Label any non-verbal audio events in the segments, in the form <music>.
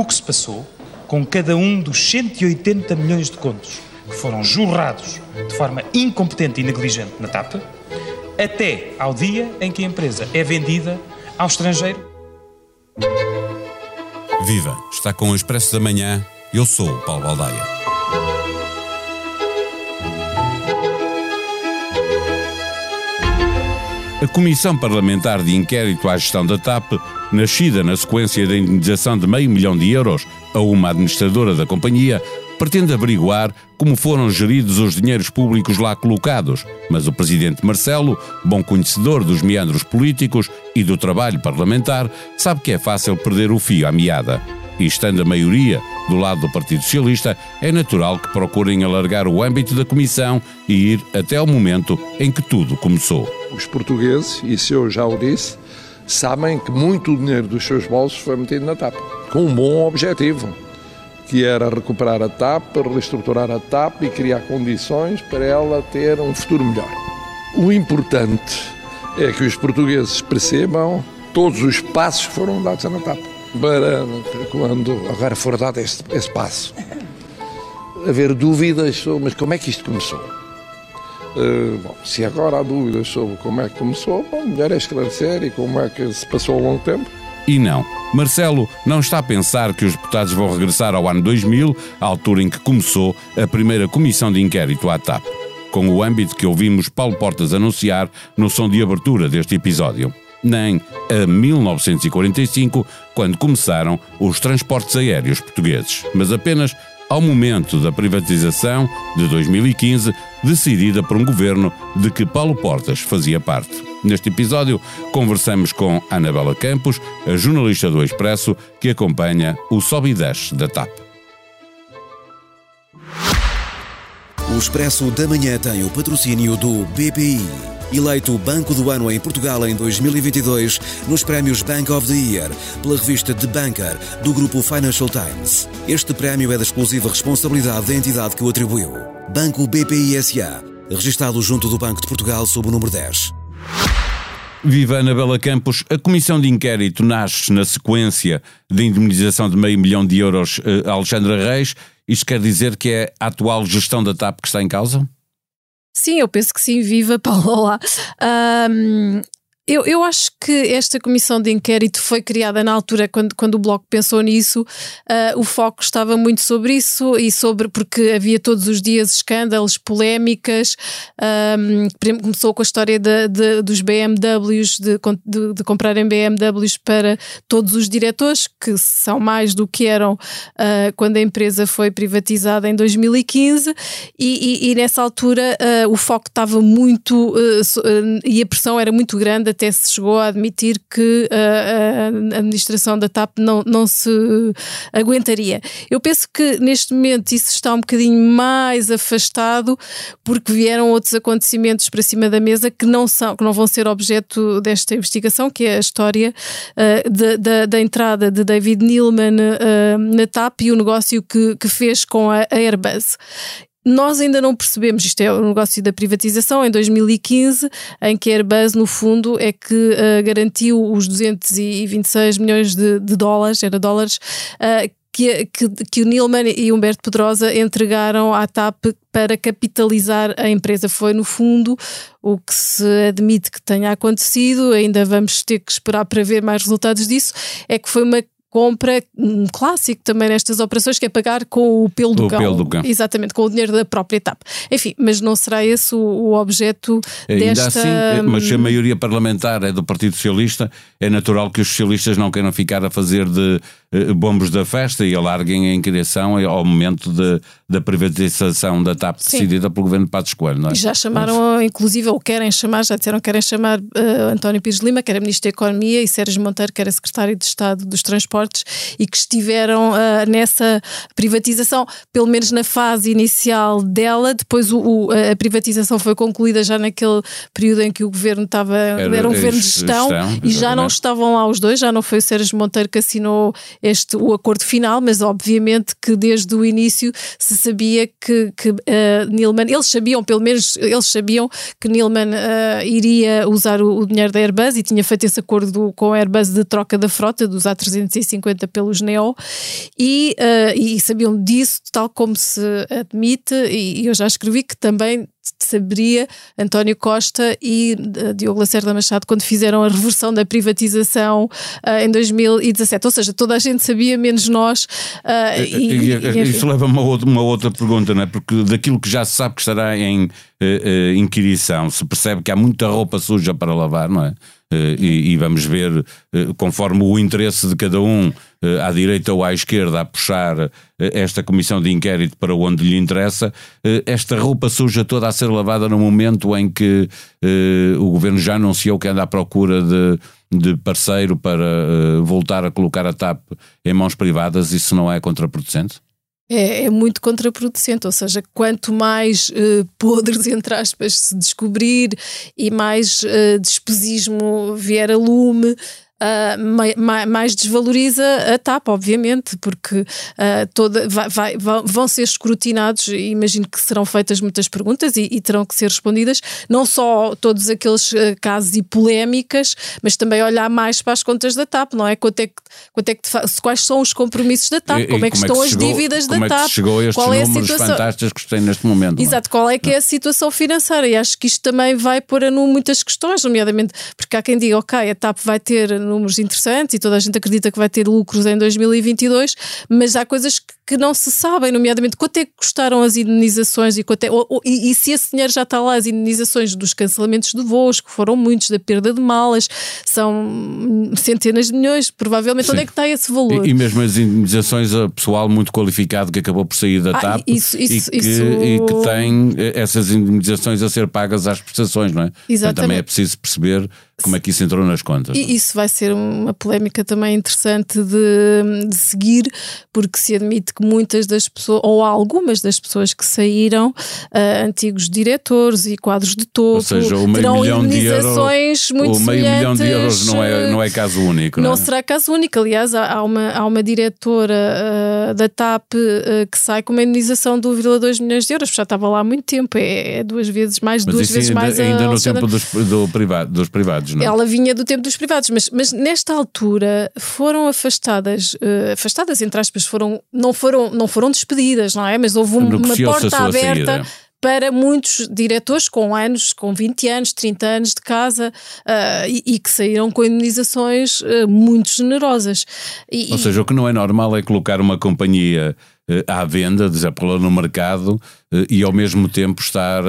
o que se passou com cada um dos 180 milhões de contos que foram jorrados de forma incompetente e negligente na TAP, até ao dia em que a empresa é vendida ao estrangeiro. Viva! Está com o Expresso da Manhã. Eu sou o Paulo Baldaia. A Comissão Parlamentar de Inquérito à Gestão da TAP, nascida na sequência da indenização de meio milhão de euros a uma administradora da companhia, pretende averiguar como foram geridos os dinheiros públicos lá colocados, mas o presidente Marcelo, bom conhecedor dos meandros políticos e do trabalho parlamentar, sabe que é fácil perder o fio à meada. E estando a maioria do lado do Partido Socialista, é natural que procurem alargar o âmbito da Comissão e ir até ao momento em que tudo começou. Os portugueses, isso eu já o disse, sabem que muito dinheiro dos seus bolsos foi metido na TAP, com um bom objetivo, que era recuperar a TAP, reestruturar a TAP e criar condições para ela ter um futuro melhor. O importante é que os portugueses percebam todos os passos que foram dados na TAP para quando agora for dado esse, esse passo haver dúvidas sobre mas como é que isto começou. Uh, bom, se agora há dúvidas sobre como é que começou, bom, melhor é esclarecer e como é que se passou ao longo tempo. E não, Marcelo não está a pensar que os deputados vão regressar ao ano 2000, à altura em que começou a primeira comissão de inquérito à TAP, com o âmbito que ouvimos Paulo Portas anunciar no som de abertura deste episódio nem a 1945, quando começaram os transportes aéreos portugueses, mas apenas ao momento da privatização de 2015, decidida por um governo de que Paulo Portas fazia parte. Neste episódio, conversamos com Anabela Campos, a jornalista do Expresso, que acompanha o Sobe e Desce da TAP. O Expresso da Manhã tem o patrocínio do BPI eleito Banco do Ano em Portugal em 2022 nos prémios Bank of the Year pela revista The Banker do grupo Financial Times. Este prémio é da exclusiva responsabilidade da entidade que o atribuiu. Banco BPI SA, registado junto do Banco de Portugal sob o número 10. Viva Anabela Campos, a comissão de inquérito nasce na sequência da indemnização de meio milhão de euros a Alexandra Reis. Isto quer dizer que é a atual gestão da TAP que está em causa? Sim, eu penso que sim. Viva <laughs> Paulo. Um, eu, eu acho que esta comissão de inquérito foi criada na altura, quando, quando o Bloco pensou nisso, uh, o foco estava muito sobre isso e sobre, porque havia todos os dias escândalos, polémicas. Um, começou com a história de, de, dos BMWs, de, de, de, comprarem BMWs para todos os diretores, que são mais do que eram uh, quando a empresa foi privatizada em 2015, e, e, e nessa altura uh, o foco estava muito e a pressão era muito grande até se chegou a admitir que a, a administração da TAP não, não se aguentaria. Eu penso que neste momento isso está um bocadinho mais afastado porque vieram outros acontecimentos para cima da mesa que não, são, que não vão ser objeto desta investigação, que é a história uh, da, entrada de David Neilman uh, na TAP e o negócio que, que fez com a Airbus. Nós ainda não percebemos, isto é o negócio da privatização em 2015, em que Airbus, no fundo, é que uh, garantiu os 226 milhões de, de dólares, era dólares, uh, que, que, que, o Nilman e Humberto Pedrosa entregaram à TAP para capitalizar a empresa. Foi, no fundo, o que se admite que tenha acontecido, ainda vamos ter que esperar para ver mais resultados disso, é que foi uma compra, um clássico também nestas operações, que é pagar com o pelo do, o cão. Pelo do cão. Exatamente, com o dinheiro da própria etapa. Enfim, mas não será esse o, o objeto Ainda desta... assim, eh, mas se a maioria parlamentar é do Partido Socialista, é natural que os socialistas não queiram ficar a fazer de bombos da festa e alarguem a incriação ao momento de, da privatização da TAP Sim. decidida pelo governo de Patos Coelho, não é? Já chamaram, inclusive, ou querem chamar, já disseram que querem chamar uh, António Pires Lima, que era Ministro da Economia, e Sérgio Monteiro, que era Secretário de Estado dos Transportes, e que estiveram uh, nessa privatização, pelo menos na fase inicial dela. Depois o, o, a privatização foi concluída já naquele período em que o governo estava. Era, era um governo de gestão, gestão e já não estavam lá os dois, já não foi o Sérgio Monteiro que assinou este, o acordo final, mas obviamente que desde o início se sabia que, que uh, Nilman, eles sabiam, pelo menos eles sabiam que Nilman uh, iria usar o, o, dinheiro da Airbus e tinha feito esse acordo com a Airbus de troca da frota dos A350 pelos Neo e, uh, e sabiam disso, tal como se admite, e, e eu já escrevi que também saberia António Costa e uh, Diogo Lacerda Machado quando fizeram a reversão da privatização uh, em 2017. Ou seja, toda a gente sabia, menos nós. Uh, e, e, isso leva a uma outra, uma outra pergunta, não é? Porque daquilo que já se sabe que estará em inquirição, se percebe que há muita roupa suja para lavar, não é? Uh, e, e, vamos ver, uh, conforme o interesse de cada um, uh, à direita ou à esquerda, a puxar esta comissão de inquérito para onde lhe interessa, esta roupa suja toda a ser lavada no momento em que o governo já anunciou que anda à procura de, de parceiro para voltar a colocar a TAP em mãos privadas, isso não é contraproducente? É, é, muito contraproducente, ou seja, quanto mais uh, <laughs> podres, entre aspas, se descobrir e mais uh, despesismo vier a lume, uh, mais desvaloriza a TAP, obviamente, porque uh, toda, vai, vai, vão ser escrutinados, e imagino que serão feitas muitas perguntas e, e, terão que ser respondidas, não só todos aqueles uh, casos e polémicas, mas também olhar mais para as contas da TAP, não é? Quanto é que, quanto é que quais são os compromissos da TAP, e, como é que como estão é que chegou, as dívidas da TAP, é que chegou a estes qual é a situação fantásticos que tem neste momento. É? Exato, qual é que é a situação financeira? E acho que isto também vai pôr a nu muitas questões, nomeadamente porque há quem diga, ok, a TAP vai ter números interessantes e toda a gente acredita que vai ter lucros em 2022, mas há coisas que que não se sabem, nomeadamente quanto é que custaram as indenizações e, quanto é, ou, ou, e, e, se esse dinheiro já está lá, as indenizações dos cancelamentos de voos, que foram muitos, da perda de malas, são centenas de milhões, provavelmente Sim. onde é que está esse valor? E, e, mesmo as indenizações a pessoal muito qualificado que acabou por sair da ah, TAP isso, isso, e, que, isso... e, que, tem essas indenizações a ser pagas às prestações, não é? Exatamente. Então, também é preciso perceber como é que isso entrou nas contas. E isso vai ser uma polémica também interessante de, de seguir, porque se admite que muitas das pessoas, ou algumas das pessoas que saíram, uh, antigos diretores e quadros de topo, ou seja, o meio terão milhão de euros, muito o meio milhão de euros não é, não é caso único. Não, não é? será caso único. Aliás, há, uma, há uma diretora uh, da TAP uh, que sai com uma indenização de 1,2 milhões de euros, já estava lá há muito tempo, é, é duas vezes mais, mas duas vezes ainda, mais. Ainda no tempo dos, do privado, dos privados, não é? Ela vinha do tempo dos privados, mas, mas nesta altura foram afastadas, afastadas entre aspas, foram, não foram não foram despedidas, não é? Mas houve uma porta aberta para muitos diretores com anos, com 20 anos, 30 anos de casa uh, e, e, que saíram com indenizações uh, muito generosas. E, Ou seja, o que não é normal é colocar uma companhia uh, à venda, desapelar no mercado e ao mesmo tempo estar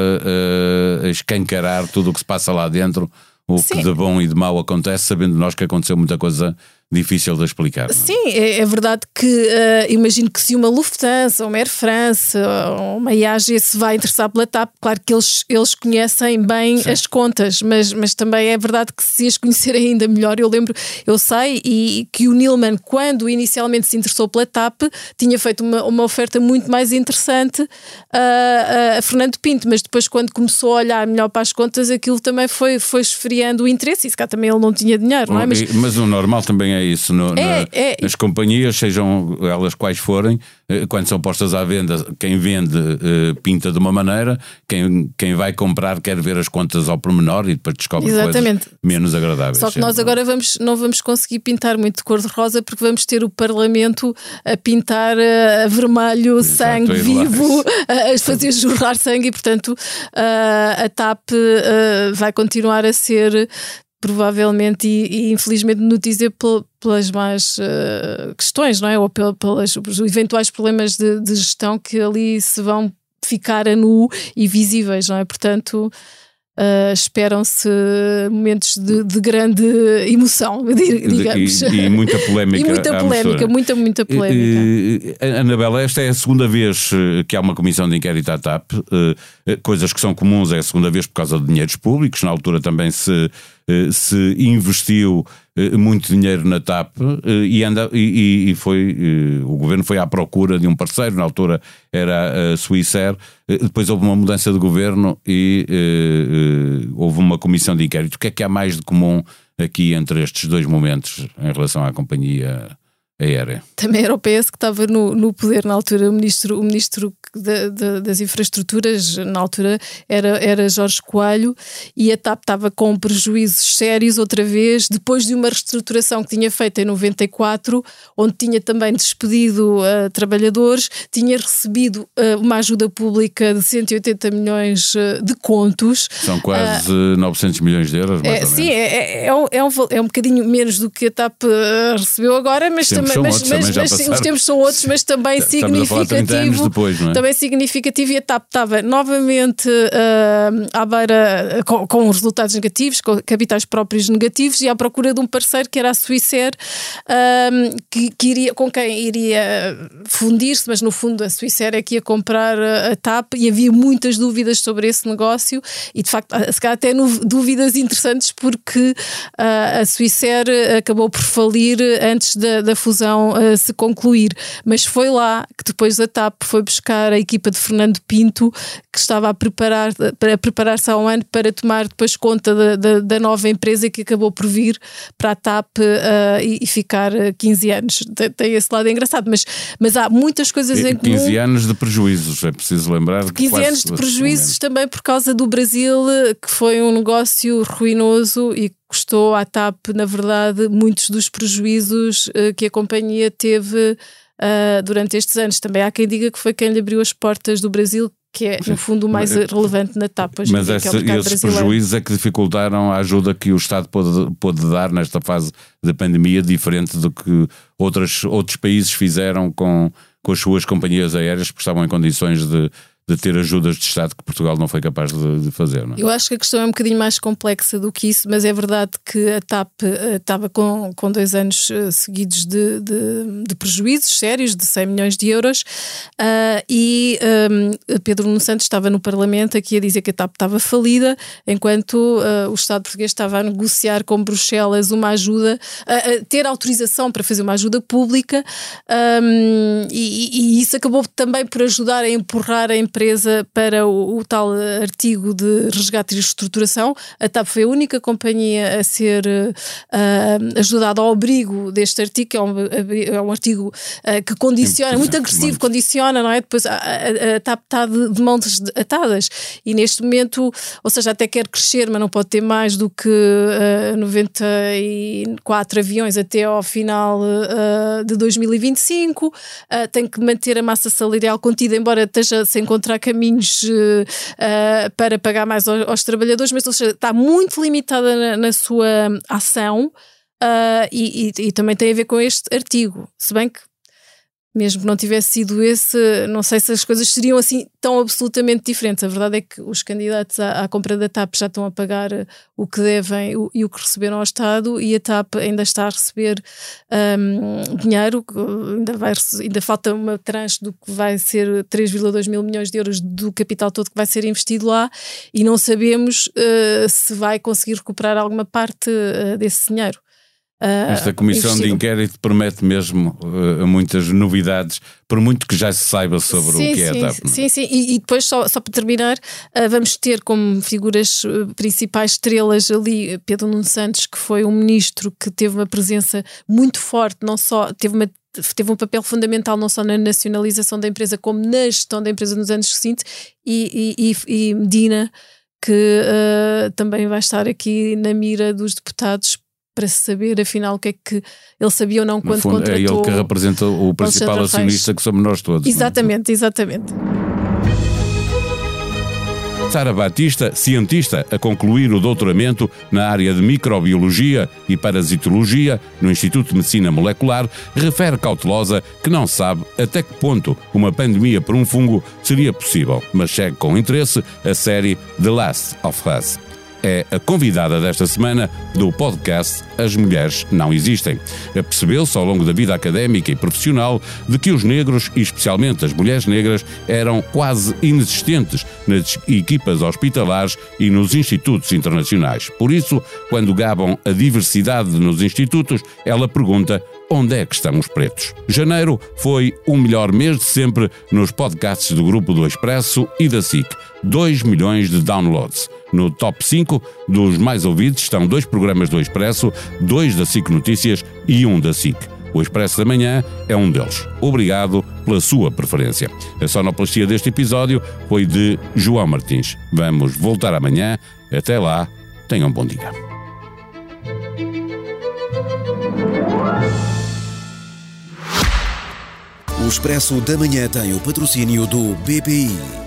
a escancarar tudo o que se passa lá dentro o Sim. que de bom e de mau acontece, sabendo nós que aconteceu muita coisa difícil de explicar. É? Sim, é, é, verdade que uh, imagino que se uma Lufthansa, uma Air France, ou uma IAG se vai interessar pela TAP, claro que eles, eles conhecem bem Sim. as contas, mas, mas também é verdade que se as conhecerem ainda melhor, eu lembro, eu sei, e que o Nilman, quando inicialmente se interessou pela TAP, tinha feito uma, uma oferta muito mais interessante uh, a Fernando Pinto, mas depois quando começou a olhar melhor para as contas, aquilo também foi, foi esfriando o interesse, e se cá também ele não tinha dinheiro, não é? Mas, mas o normal também é é isso. No, é, na, é. As companhias, sejam elas quais forem, eh, quando são postas à venda, quem vende uh, pinta de uma maneira, quem, quem vai comprar quer ver as contas ao pormenor e depois descobre Exatamente. coisas menos agradáveis. Só que nós agora vamos, não vamos conseguir pintar muito de cor-de-rosa porque vamos ter o Parlamento a pintar uh, a vermelho, Exato, sangue vivo, a fazer jorrar sangue e, portanto, a TAP vai continuar a ser provavelmente e, e, infelizmente notícia pelas más uh, questões, não é? Ou pelas, pelos eventuais problemas de, de, gestão que ali se vão ficar a nu e visíveis, não é? Portanto, Uh, esperam-se momentos de, de, grande emoção, <laughs> digamos. E, e muita polémica. <laughs> e muita polémica, muita, muita polémica. Uh, Anabela, esta é a segunda vez eh, que há uma comissão de inquérito à TAP. Uh, coisas que são comuns é a segunda vez por causa de dinheiros públicos. Na altura também se, se investiu muito dinheiro na TAP e, anda, e, e foi, o governo foi à procura de um parceiro. Na altura era a Swissair. Depois houve uma mudança de governo e houve uma comissão de inquérito. O que é que há mais de comum aqui entre estes dois momentos em relação à companhia aérea. Também era o PS que estava no, no poder na altura, o ministro, o ministro das infraestruturas, na altura, era, era Jorge Coelho, e a TAP estava com prejuízos sérios outra vez, depois de uma reestruturação que tinha feito em 94, onde tinha também despedido uh, trabalhadores, tinha recebido uh, uma ajuda pública de 180 milhões uh, de contos. São quase 900 milhões de euros, mais é, Sim, é, é, é, um, é, um, é um bocadinho menos do que a TAP recebeu agora, mas também também, mas, mas, mas os tempos são outros, mas também significativo. Depois, é? Também significativo e a TAP estava novamente uh, à beira com, com resultados negativos, com capitais próprios negativos e à procura de um parceiro que era a Swissair, uh, que, que, iria, com quem iria fundir-se, mas no fundo a Swissair é que ia comprar a TAP e havia muitas dúvidas sobre esse negócio e de facto, se calhar até no, dúvidas interessantes porque uh, a Swissair acabou por falir antes da, da fusão decisão uh, se concluir. Mas foi lá que depois a TAP foi buscar a equipa de Fernando Pinto, que estava a preparar para preparar-se há um ano para tomar depois conta da, da, da nova empresa que acabou por vir para a TAP uh, e, e, ficar 15 anos. Tem esse lado engraçado, mas, mas há muitas coisas e, em 15 comum. anos de prejuízos, é preciso lembrar. 15 anos de prejuízos também por causa do Brasil, que foi um negócio ruinoso e custou à TAP, na verdade, muitos dos prejuízos uh, que a companhia teve uh, durante estes anos. Também há quem diga que foi quem lhe abriu as portas do Brasil, que é, no fundo, o mais <laughs> mas, relevante na TAP. Hoje mas é esses prejuízos é que dificultaram a ajuda que o Estado pôde, pôde dar nesta fase da pandemia, diferente do que outras, outros países fizeram com, com as suas companhias aéreas, porque estavam em condições de de ter ajudas de Estado que Portugal não foi capaz de, de fazer. É? Eu acho que a questão é um bocadinho mais complexa do que isso, mas é verdade que a TAP uh, estava com, com dois anos uh, seguidos de, de, de, prejuízos sérios de 100 milhões de euros uh, e um, Pedro Nuno Santos estava no Parlamento aqui a dizer que a TAP estava falida, enquanto o Estado português estava a negociar com Bruxelas uma ajuda, a ter autorização para fazer uma ajuda pública um, ehm, e, e, isso acabou também por ajudar a empurrar a empresa empresa para o, o, tal artigo de resgate e reestruturação. A TAP foi a única companhia a ser uh, ajudada ao abrigo deste artigo, que é um, é um artigo uh, que condiciona, muito agressivo, condiciona, não é? Depois a, a, a TAP está de, de, mãos atadas e neste momento, ou seja, até quer crescer, mas não pode ter mais do que uh, 94 aviões até ao final uh, de 2025, uh, tem que manter a massa salarial contida, embora esteja sem encontrar encontrar caminhos uh, para pagar mais aos, aos, trabalhadores, mas seja, está muito limitada na, na sua ação uh, e, e, e, também tem a ver com este artigo. Se bem que mesmo que não tivesse sido esse, não sei se as coisas seriam assim tão absolutamente diferentes. A verdade é que os candidatos à, à compra da TAP já estão a pagar eh, o que devem o, e o que receberam ao Estado e a TAP ainda está a receber um, dinheiro, ainda, vai, ainda falta uma tranche do que vai ser 3,2 mil milhões de euros do capital todo que vai ser investido lá e não sabemos uh, se vai conseguir recuperar alguma parte uh, desse dinheiro. Uh, Esta comissão investido. de inquérito promete mesmo uh, muitas novidades, por muito que já se saiba sobre sim, o que é sim, a TAP. Sim, sim, e, e, depois, só, só para terminar, uh, vamos ter como figuras principais estrelas ali Pedro Nuno Santos, que foi um ministro que teve uma presença muito forte, não só teve uma teve um papel fundamental não só na nacionalização da empresa como na gestão da empresa nos anos seguintes e, e, e Medina que uh, também vai estar aqui na mira dos deputados para saber afinal o que é que ele sabia ou não quando fundo, contratou. É ele que representa o principal acionista que somos nós todos. É? Exatamente, exatamente. Sara Batista, cientista a concluir o doutoramento na área de microbiologia e parasitologia no Instituto de Medicina Molecular, refere cautelosa que não sabe até que ponto uma pandemia por um fungo seria possível, mas segue com interesse a série The Last of Us é a convidada desta semana do podcast As Mulheres Não Existem. Percebeu-se ao longo da vida académica e profissional de que os negros, e especialmente as mulheres negras, eram quase inexistentes nas equipas hospitalares e nos institutos internacionais. Por isso, quando gabam a diversidade nos institutos, ela pergunta onde é que estão os pretos. Janeiro foi o melhor mês de sempre nos podcasts do Grupo do Expresso e da SIC. 2 milhões de downloads. No top 5 dos mais ouvidos estão dois programas do Expresso, dois da SIC Notícias e um da SIC. O Expresso da Manhã é um deles. Obrigado pela sua preferência. A sonoplastia deste episódio foi de João Martins. Vamos voltar amanhã. Até lá, tenham um bom dia. O Expresso da Manhã tem o patrocínio do BPI.